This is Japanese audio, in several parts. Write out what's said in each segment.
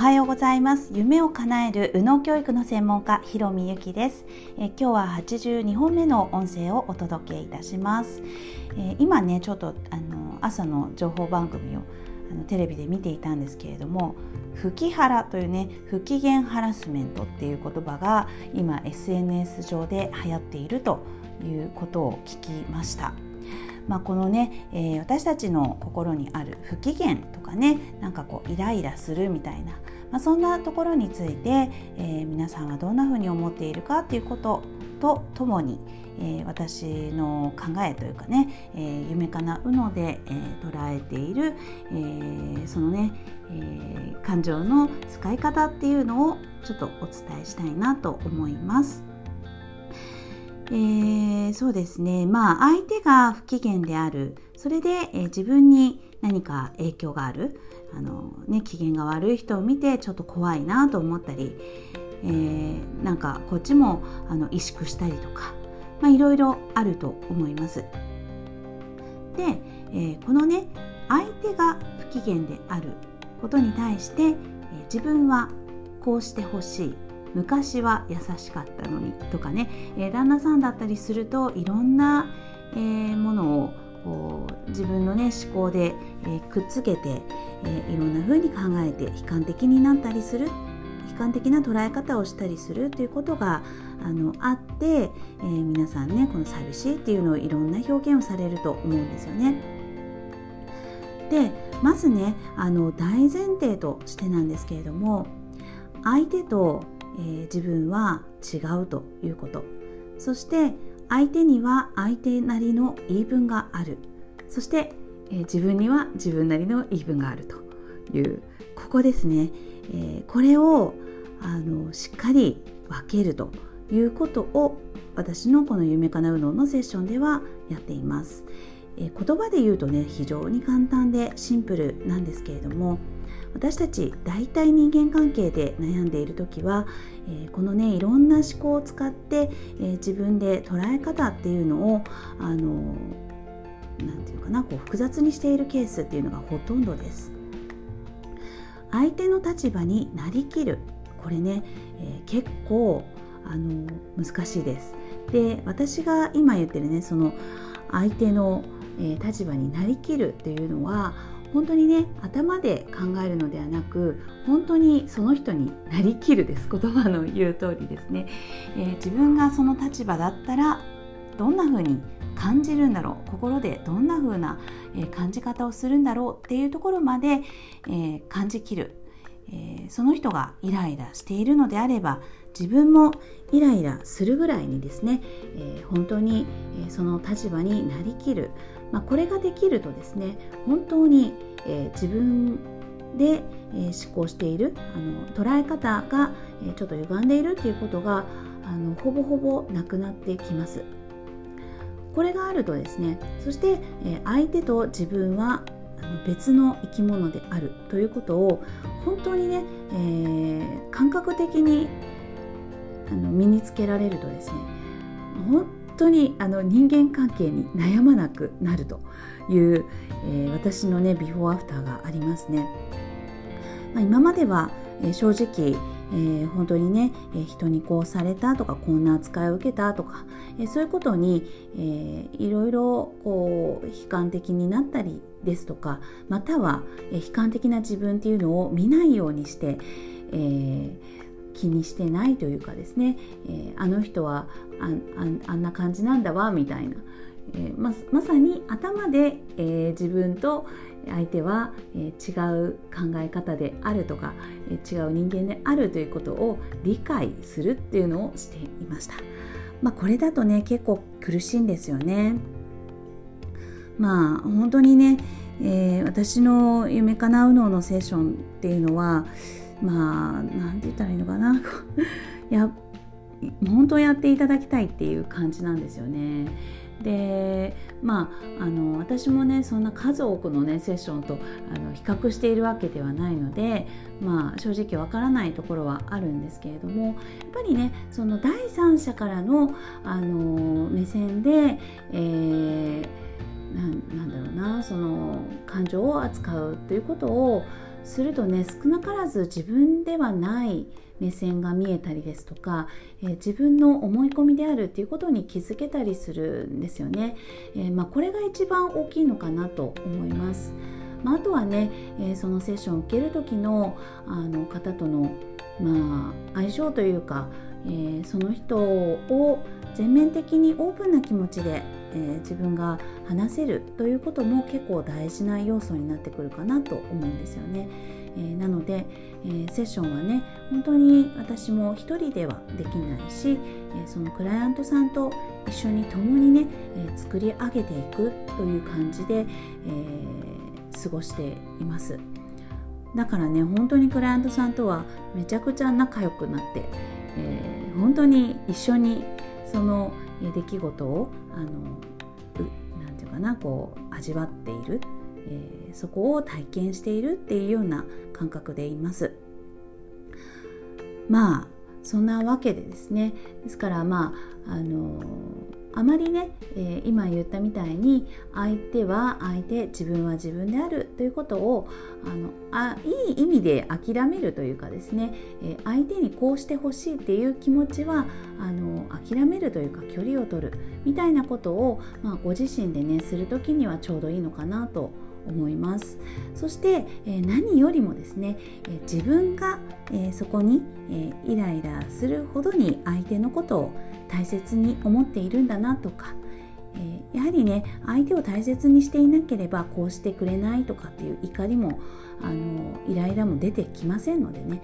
はようございます。夢を叶える右脳教育の専門家ひろみゆきです。え今日は82本目の音声をお届けいたします。え今ねちょっとあの朝の情報番組をあのテレビで見ていたんですけれども不機ハラというね不機嫌ハラスメントっていう言葉が今 SNS 上で流行っているということを聞きました。まあ、このね、えー、私たちの心にある不機嫌とかねなんかこうイライラするみたいな、まあ、そんなところについて、えー、皆さんはどんなふうに思っているかということとともに、えー、私の考えというかね、え夢かなうので、え捉えている、えそのね、え感情の使い方っていうのをちょっとお伝えしたいなと思います。えー、そうですね。まあ相手が不機嫌である。それで、えー、自分に何か影響がある。あの、ね、機嫌が悪い人を見てちょっと怖いなと思ったり、えー、なんかこっちもあの萎縮したりとか、まあ、いろいろあると思います。で、えー、このね相手が不機嫌であることに対して、え、自分はこうしてほしい。昔は優しかったのにとかね、えー、旦那さんだったりするといろんな、えー、ものをこう自分のね思考で、えー、くっつけて、えー、いろんな風に考えて悲観的になったりする悲観的な捉え方をしたりするということがあのあって、えー、皆さんねこの寂しいっていうのをいろんな表現をされると思うんですよね。でまずねあの大前提としてなんですけれども相手とえー、自分は違うということ。そして相手には相手なりの言い分がある。そして、えー、自分には自分なりの言い分があるという。ここですね、えー、これをあのしっかり分けるということを私のこの夢かなうののセッションではやっています、えー、言葉で言うとね非常に簡単でシンプルなんですけれども私たち大体人間関係で悩んでいる時は、え、このねいろんな思考を使って、え、自分で捉え方っていうのをあのなていうかなこう複雑にしているケースっていうのがほとんどです。相手の立場になりきるこれね、えー、結構あの難しいです。で私が今言ってるねその相手の、えー、立場になりきるっていうのは本当にね頭で考えるのではなく本当にその人になりきるです。言葉の言う通りですね、えー、自分がその立場だったらどんな風に感じるんだろう。心でどんな風な、感じ方をするんだろうっていうところまで、えー、感じきる、えー、その人がイライラしているのであれば自分もイライラするぐらいにですね、えー、本当に、その立場になりきる。まあ、これができるとですね本当に、えー、自分で、えー、思考しているあの捉え方が、えー、ちょっと歪んでいるっていうことがあのほぼほぼなくなってきます。これがあるとですねそして、え相手と自分は別の生き物であるということを本当にね、えー、感覚的にあの身につけられるとですね当にあの人間関係に悩まなくなるという、えー、私のねビフォーアフターがありますね。まあ、今までは、えー、正直えー、本当にね、えー、人にこうされたとかこんな扱いを受けたとか、えー、そういうことに、えー、いろいろこう悲観的になったりですとかまたは、えー、悲観的な自分っていうのを見ないようにして、えー、気にしてないというかですね、えー、あの人はあんな感じなんだわみたいな、えー、ままさに頭で、えー、自分と相手は、え違う考え方であるとか、え違う人間であるということを理解するっていうのをしていました。まあ、これだとね結構苦しいんですよね。まあ本当にね、えー、私の夢かなうののセッションっていうのはまあ何て言ったらいいのかない や本当やっていただきたいっていう感じなんですよね。でまああの私もねそんな数多くのねセッションとあの比較しているわけではないのでまあ正直わからないところはあるんですけれどもやっぱりねその第三者からのあの目線で、えー、なんだろうなその感情を扱うということをするとね少なからず自分ではない目線が見えたりですとか、えー、自分の思い込みであるっていうことに気づけたりするんですよね。えー、まあ、これが一番大きいのかなと思います。まあ、あとはね、え、そのセッションを受ける時のあの方との、まあ、相性というか、えその人を全面的にオープンな気持ちで、えー、自分が話せるということも結構大事な要素になってくるかなと思うんですよね。えー、なので、えー、セッションはね本当に私も一人ではできないし、えそのクライアントさんと一緒に共にね、え作り上げていくという感じで、え過ごしています。だからね本当にクライアントさんとはめちゃくちゃ仲良くなって、え本当に一緒にその出来事をあのなんていうかなこう味わっている、えー、そこを体験しているっていうような感覚でいます。まあそんなわけでですねですからまああのあまりね、えー、今言ったみたいに相手は相手自分は自分であるということをあのあいい意味で諦めるというかですね、えー、相手にこうしてほしいっていう気持ちはあの諦めるというか距離を取るみたいなことを、まあ、ご自身でねする時にはちょうどいいのかなと思います思います。そして、え、何よりもですね、え、自分が、え、そこに、えイライラするほどに相手のことを大切に思っているんだなとか、え、やはりね相手を大切にしていなければこうしてくれないとかっていう怒りもあのイライラも出てきませんのでね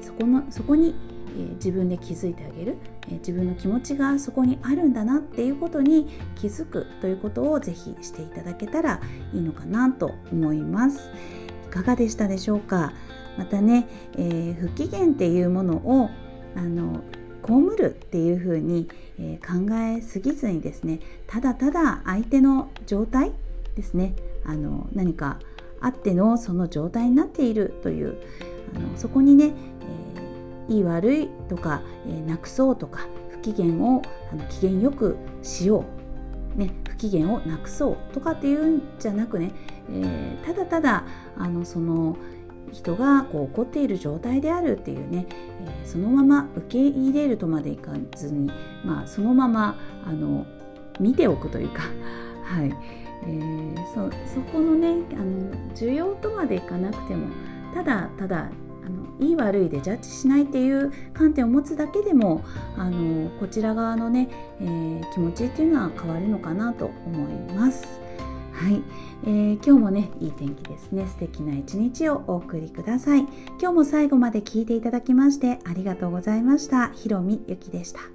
そこのそこに、え、自分で気づいてあげる、え、自分の気持ちがそこにあるんだなっていうことに気づくということをぜひしていただけたらいいのかなと思います。いかがでしたでしょうか？またね、えー、不機嫌っていうものをあの被るっていうふうに、え考えすぎずにですねただただ相手の状態ですねあの何かあってのその状態になっているというあのそこにね、えー、いい悪いとか、えー、なくそうとか不機嫌をあの機嫌よくしよう、ね、不機嫌をなくそうとかっていうんじゃなくね、えー、ただただあのその人がこう怒っている状態であるっていうね、えー、そのまま受け入れるとまでいかずに、まあ、そのままあの見ておくというか、はい。えー、そそこのねあの需要とまでいかなくてもただただあのいい悪いでジャッジしないっていう観点を持つだけでもあのこちら側のね、えー、気持ちっていうのは変わるのかなと思います。はい、えー、今日もねいい天気ですね。素敵な一日をお送りください。今日も最後まで聞いていただきましてありがとうございました。ひろみゆきでした。